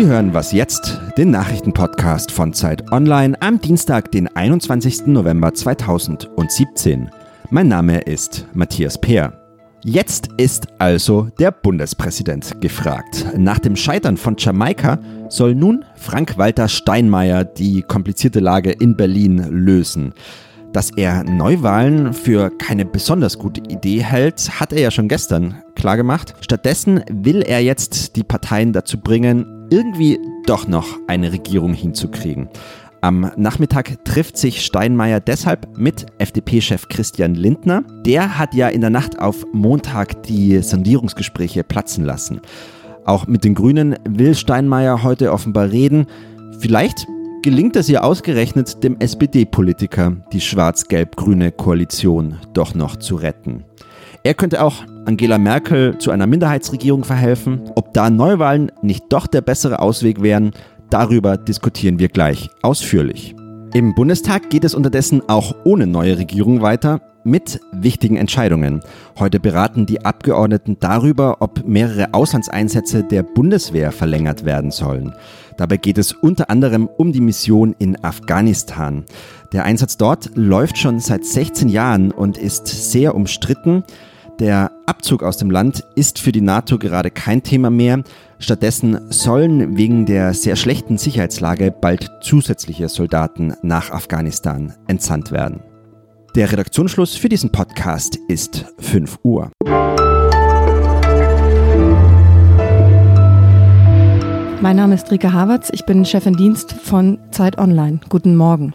Sie hören Was jetzt, den Nachrichtenpodcast von Zeit Online am Dienstag, den 21. November 2017. Mein Name ist Matthias Peer. Jetzt ist also der Bundespräsident gefragt. Nach dem Scheitern von Jamaika soll nun Frank-Walter Steinmeier die komplizierte Lage in Berlin lösen. Dass er Neuwahlen für keine besonders gute Idee hält, hat er ja schon gestern klargemacht. Stattdessen will er jetzt die Parteien dazu bringen, irgendwie doch noch eine Regierung hinzukriegen. Am Nachmittag trifft sich Steinmeier deshalb mit FDP-Chef Christian Lindner. Der hat ja in der Nacht auf Montag die Sondierungsgespräche platzen lassen. Auch mit den Grünen will Steinmeier heute offenbar reden. Vielleicht gelingt es ihr ausgerechnet dem SPD-Politiker, die schwarz-gelb-grüne Koalition doch noch zu retten. Er könnte auch Angela Merkel zu einer Minderheitsregierung verhelfen. Ob da Neuwahlen nicht doch der bessere Ausweg wären, darüber diskutieren wir gleich ausführlich. Im Bundestag geht es unterdessen auch ohne neue Regierung weiter mit wichtigen Entscheidungen. Heute beraten die Abgeordneten darüber, ob mehrere Auslandseinsätze der Bundeswehr verlängert werden sollen. Dabei geht es unter anderem um die Mission in Afghanistan. Der Einsatz dort läuft schon seit 16 Jahren und ist sehr umstritten. Der Abzug aus dem Land ist für die NATO gerade kein Thema mehr. Stattdessen sollen wegen der sehr schlechten Sicherheitslage bald zusätzliche Soldaten nach Afghanistan entsandt werden. Der Redaktionsschluss für diesen Podcast ist 5 Uhr. Mein Name ist Rike Havertz, ich bin Chefin Dienst von Zeit Online. Guten Morgen.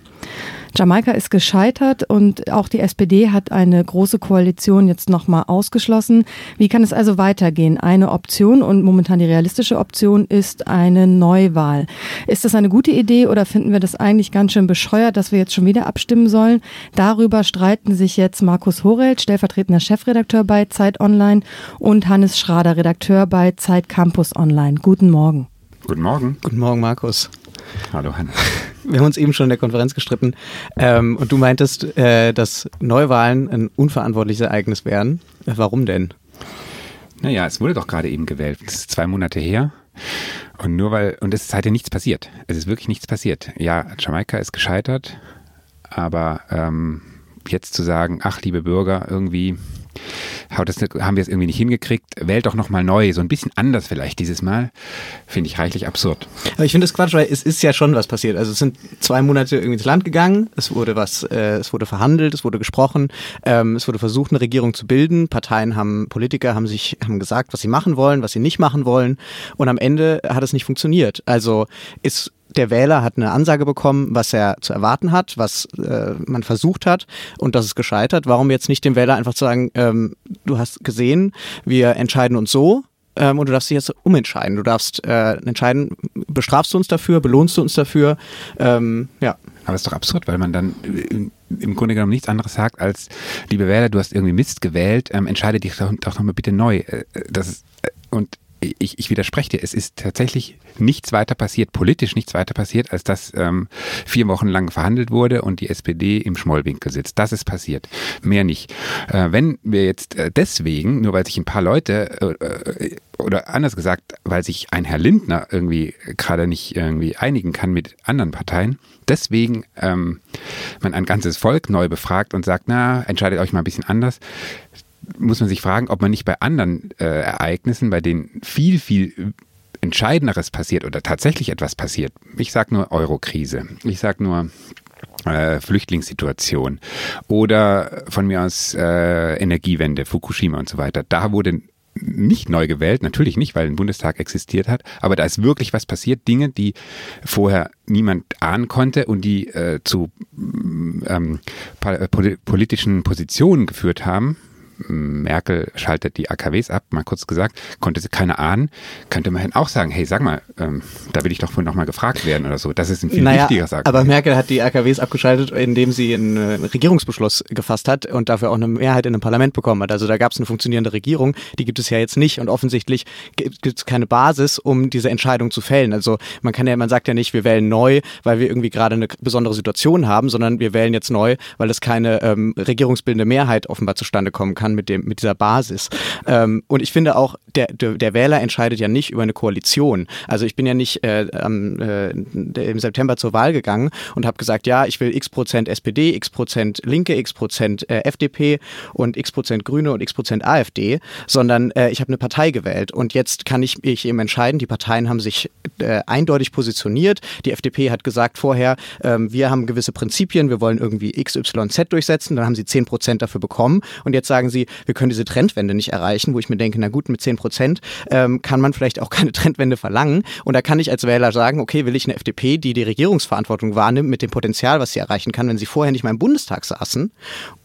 Jamaika ist gescheitert und auch die SPD hat eine große Koalition jetzt nochmal ausgeschlossen. Wie kann es also weitergehen? Eine Option und momentan die realistische Option ist eine Neuwahl. Ist das eine gute Idee oder finden wir das eigentlich ganz schön bescheuert, dass wir jetzt schon wieder abstimmen sollen? Darüber streiten sich jetzt Markus Horelt, stellvertretender Chefredakteur bei Zeit Online und Hannes Schrader, Redakteur bei Zeit Campus Online. Guten Morgen. Guten Morgen. Guten Morgen, Markus. Hallo, Hannes wir haben uns eben schon in der Konferenz gestritten ähm, und du meintest, äh, dass Neuwahlen ein unverantwortliches Ereignis wären. Warum denn? Naja, es wurde doch gerade eben gewählt. Es ist zwei Monate her. Und nur weil, und es ist halt ja nichts passiert. Es ist wirklich nichts passiert. Ja, Jamaika ist gescheitert, aber ähm, jetzt zu sagen, ach, liebe Bürger, irgendwie das, haben wir es irgendwie nicht hingekriegt, wählt doch nochmal neu, so ein bisschen anders vielleicht dieses Mal, finde ich reichlich absurd. Aber ich finde das Quatsch, weil es ist ja schon was passiert. Also es sind zwei Monate irgendwie ins Land gegangen, es wurde was, äh, es wurde verhandelt, es wurde gesprochen, ähm, es wurde versucht, eine Regierung zu bilden. Parteien haben, Politiker haben sich, haben gesagt, was sie machen wollen, was sie nicht machen wollen. Und am Ende hat es nicht funktioniert. Also ist der Wähler hat eine Ansage bekommen, was er zu erwarten hat, was äh, man versucht hat und das ist gescheitert. Warum jetzt nicht dem Wähler einfach sagen, ähm, du hast gesehen, wir entscheiden uns so, ähm, und du darfst dich jetzt umentscheiden. Du darfst äh, entscheiden, bestrafst du uns dafür, belohnst du uns dafür. Ähm, ja. Aber es ist doch absurd, weil man dann im Grunde genommen nichts anderes sagt als, liebe Wähler, du hast irgendwie Mist gewählt, ähm, entscheide dich doch, doch nochmal bitte neu. Äh, das ist, äh, und ich, ich widerspreche dir, es ist tatsächlich nichts weiter passiert, politisch nichts weiter passiert, als dass ähm, vier Wochen lang verhandelt wurde und die SPD im Schmollwinkel sitzt. Das ist passiert. Mehr nicht. Äh, wenn wir jetzt äh, deswegen, nur weil sich ein paar Leute äh, äh oder anders gesagt, weil sich ein Herr Lindner irgendwie gerade nicht irgendwie einigen kann mit anderen Parteien, deswegen ähm, man ein ganzes Volk neu befragt und sagt, na, entscheidet euch mal ein bisschen anders, muss man sich fragen, ob man nicht bei anderen äh, Ereignissen, bei denen viel, viel Entscheidenderes passiert oder tatsächlich etwas passiert. Ich sage nur Eurokrise. Ich sage nur äh, Flüchtlingssituation oder von mir aus äh, Energiewende, Fukushima und so weiter. Da wurde nicht neu gewählt, natürlich nicht, weil ein Bundestag existiert hat, aber da ist wirklich was passiert, Dinge, die vorher niemand ahnen konnte und die äh, zu ähm, politischen Positionen geführt haben, Merkel schaltet die AKWs ab, mal kurz gesagt, konnte sie keine ahnen, könnte man auch sagen, hey, sag mal, ähm, da will ich doch wohl nochmal gefragt werden oder so. Das ist ein viel naja, wichtiger Sagen. Aber Merkel hat die AKWs abgeschaltet, indem sie einen Regierungsbeschluss gefasst hat und dafür auch eine Mehrheit in einem Parlament bekommen hat. Also da gab es eine funktionierende Regierung, die gibt es ja jetzt nicht und offensichtlich gibt es keine Basis, um diese Entscheidung zu fällen. Also man kann ja, man sagt ja nicht, wir wählen neu, weil wir irgendwie gerade eine besondere Situation haben, sondern wir wählen jetzt neu, weil es keine ähm, regierungsbildende Mehrheit offenbar zustande kommen kann kann mit dem mit dieser Basis. Ähm, und ich finde auch, der, der, Wähler entscheidet ja nicht über eine Koalition. Also ich bin ja nicht äh, am, äh, im September zur Wahl gegangen und habe gesagt, ja, ich will x Prozent SPD, x Prozent Linke, x Prozent äh, FDP und x Prozent Grüne und x Prozent AfD, sondern äh, ich habe eine Partei gewählt und jetzt kann ich mich eben entscheiden. Die Parteien haben sich äh, eindeutig positioniert. Die FDP hat gesagt vorher, ähm, wir haben gewisse Prinzipien, wir wollen irgendwie XYZ durchsetzen. Dann haben sie 10 Prozent dafür bekommen und jetzt sagen sie, wir können diese Trendwende nicht erreichen, wo ich mir denke, na gut, mit 10 Prozent ähm, kann man vielleicht auch keine Trendwende verlangen. Und da kann ich als Wähler sagen, okay, will ich eine FDP, die die Regierungsverantwortung wahrnimmt mit dem Potenzial, was sie erreichen kann, wenn sie vorher nicht mal im Bundestag saßen.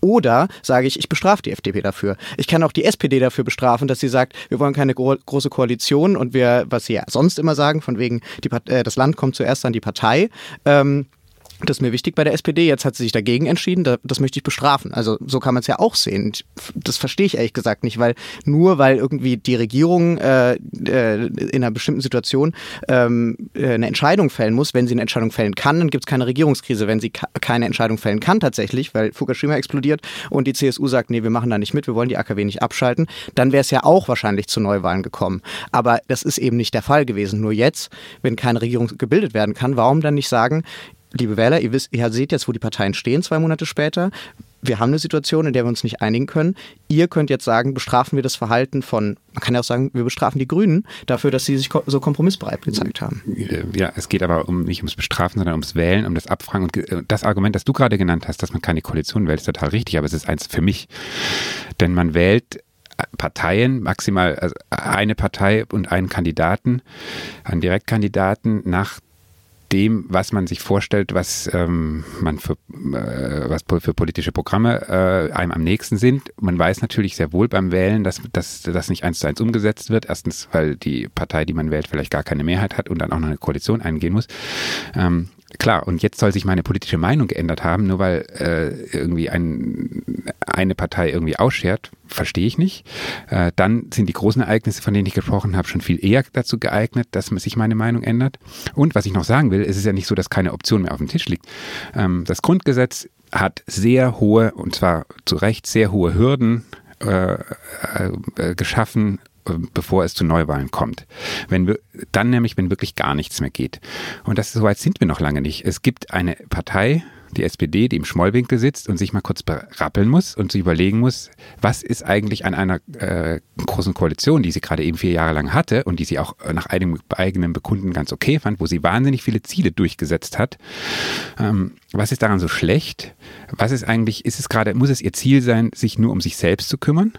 Oder sage ich, ich bestrafe die FDP dafür. Ich kann auch die SPD dafür bestrafen, dass sie sagt, wir wollen keine gro große Koalition und wir, was sie ja sonst immer sagen, von wegen, die, äh, das Land kommt zuerst an die Partei. Ähm, das ist mir wichtig bei der SPD. Jetzt hat sie sich dagegen entschieden. Das möchte ich bestrafen. Also so kann man es ja auch sehen. Das verstehe ich ehrlich gesagt nicht, weil nur weil irgendwie die Regierung äh, äh, in einer bestimmten Situation ähm, äh, eine Entscheidung fällen muss, wenn sie eine Entscheidung fällen kann, dann gibt es keine Regierungskrise. Wenn sie keine Entscheidung fällen kann tatsächlich, weil Fukushima explodiert und die CSU sagt, nee, wir machen da nicht mit, wir wollen die AKW nicht abschalten, dann wäre es ja auch wahrscheinlich zu Neuwahlen gekommen. Aber das ist eben nicht der Fall gewesen. Nur jetzt, wenn keine Regierung gebildet werden kann, warum dann nicht sagen, liebe Wähler, ihr, wisst, ihr seht jetzt, wo die Parteien stehen, zwei Monate später. Wir haben eine Situation, in der wir uns nicht einigen können. Ihr könnt jetzt sagen, bestrafen wir das Verhalten von, man kann ja auch sagen, wir bestrafen die Grünen dafür, dass sie sich so kompromissbereit gezeigt haben. Ja, es geht aber um, nicht ums Bestrafen, sondern ums Wählen, um das Abfragen. Und das Argument, das du gerade genannt hast, dass man keine Koalition wählt, ist total richtig, aber es ist eins für mich. Denn man wählt Parteien, maximal also eine Partei und einen Kandidaten, einen Direktkandidaten nach dem, was man sich vorstellt, was ähm, man für, äh, was für politische Programme äh, einem am nächsten sind. Man weiß natürlich sehr wohl beim Wählen, dass, dass das nicht eins zu eins umgesetzt wird. Erstens, weil die Partei, die man wählt, vielleicht gar keine Mehrheit hat und dann auch noch eine Koalition eingehen muss. Ähm, klar, und jetzt soll sich meine politische Meinung geändert haben, nur weil äh, irgendwie ein, eine Partei irgendwie ausschert, verstehe ich nicht. Äh, dann sind die großen Ereignisse, von denen ich gesprochen habe, schon viel eher dazu geeignet, dass sich meine Meinung ändert. Und was ich noch sagen will, es ist ja nicht so, dass keine Option mehr auf dem Tisch liegt. Ähm, das Grundgesetz hat sehr hohe, und zwar zu Recht sehr hohe Hürden äh, äh, geschaffen, bevor es zu Neuwahlen kommt. Wenn wir, dann nämlich, wenn wirklich gar nichts mehr geht. Und das so weit sind wir noch lange nicht. Es gibt eine Partei, die SPD, die im Schmollwinkel sitzt und sich mal kurz berappeln muss und sich überlegen muss, was ist eigentlich an einer äh, großen Koalition, die sie gerade eben vier Jahre lang hatte und die sie auch nach eigenem, eigenem Bekunden ganz okay fand, wo sie wahnsinnig viele Ziele durchgesetzt hat. Ähm, was ist daran so schlecht? Was ist eigentlich, ist es gerade, muss es ihr Ziel sein, sich nur um sich selbst zu kümmern?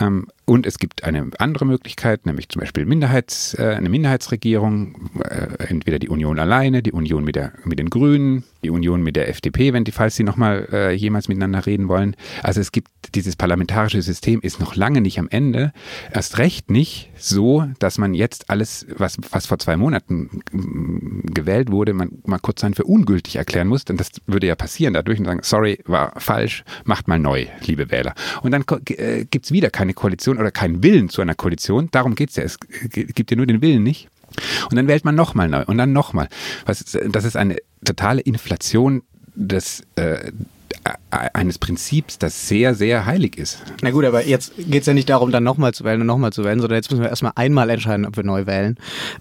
Ähm, und es gibt eine andere Möglichkeit, nämlich zum Beispiel Minderheits, äh, eine Minderheitsregierung, äh, entweder die Union alleine, die Union mit, der, mit den Grünen, die Union mit der FDP, wenn die, falls sie nochmal äh, jemals miteinander reden wollen. Also es gibt dieses parlamentarische System ist noch lange nicht am Ende. Erst recht nicht so, dass man jetzt alles, was, was vor zwei Monaten gewählt wurde, man mal kurz sein für ungültig erklären muss. Denn das würde ja passieren dadurch und sagen, sorry, war falsch, macht mal neu, liebe Wähler. Und dann äh, gibt es wieder keine Koalition oder keinen Willen zu einer Koalition. Darum geht es ja. Es gibt ja nur den Willen nicht. Und dann wählt man nochmal neu und dann nochmal. Das ist eine totale Inflation des, äh, eines Prinzips, das sehr, sehr heilig ist. Na gut, aber jetzt geht es ja nicht darum, dann nochmal zu wählen und nochmal zu wählen, sondern jetzt müssen wir erstmal einmal entscheiden, ob wir neu wählen.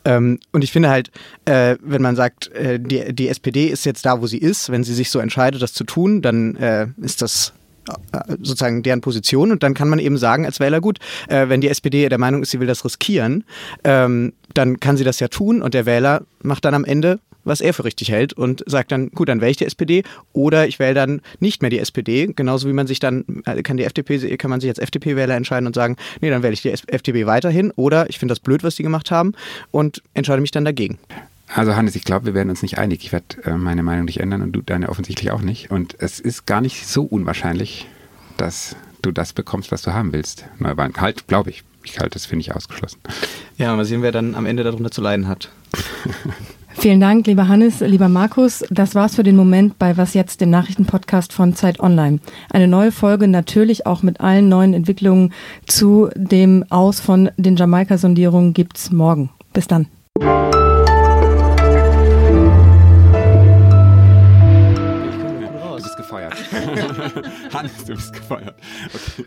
Ähm, und ich finde halt, äh, wenn man sagt, äh, die, die SPD ist jetzt da, wo sie ist, wenn sie sich so entscheidet, das zu tun, dann äh, ist das sozusagen deren Position und dann kann man eben sagen als Wähler, gut, äh, wenn die SPD der Meinung ist, sie will das riskieren, ähm, dann kann sie das ja tun und der Wähler macht dann am Ende was er für richtig hält und sagt dann, gut, dann wähle ich die SPD oder ich wähle dann nicht mehr die SPD, genauso wie man sich dann, äh, kann die FDP, kann man sich als FDP-Wähler entscheiden und sagen, nee, dann wähle ich die FDP weiterhin oder ich finde das blöd, was die gemacht haben und entscheide mich dann dagegen. Also Hannes, ich glaube, wir werden uns nicht einig. Ich werde äh, meine Meinung nicht ändern und du deine offensichtlich auch nicht. Und es ist gar nicht so unwahrscheinlich, dass du das bekommst, was du haben willst. Neuwahlen. Halt, glaube ich. Ich halte das, finde ich, ausgeschlossen. Ja, mal sehen, wer dann am Ende darunter zu leiden hat. Vielen Dank, lieber Hannes, lieber Markus. Das war's für den Moment bei Was jetzt, dem Nachrichtenpodcast von Zeit Online. Eine neue Folge natürlich auch mit allen neuen Entwicklungen zu dem Aus von den Jamaika-Sondierungen gibt's morgen. Bis dann. Hannes, du bist gefeuert. Okay.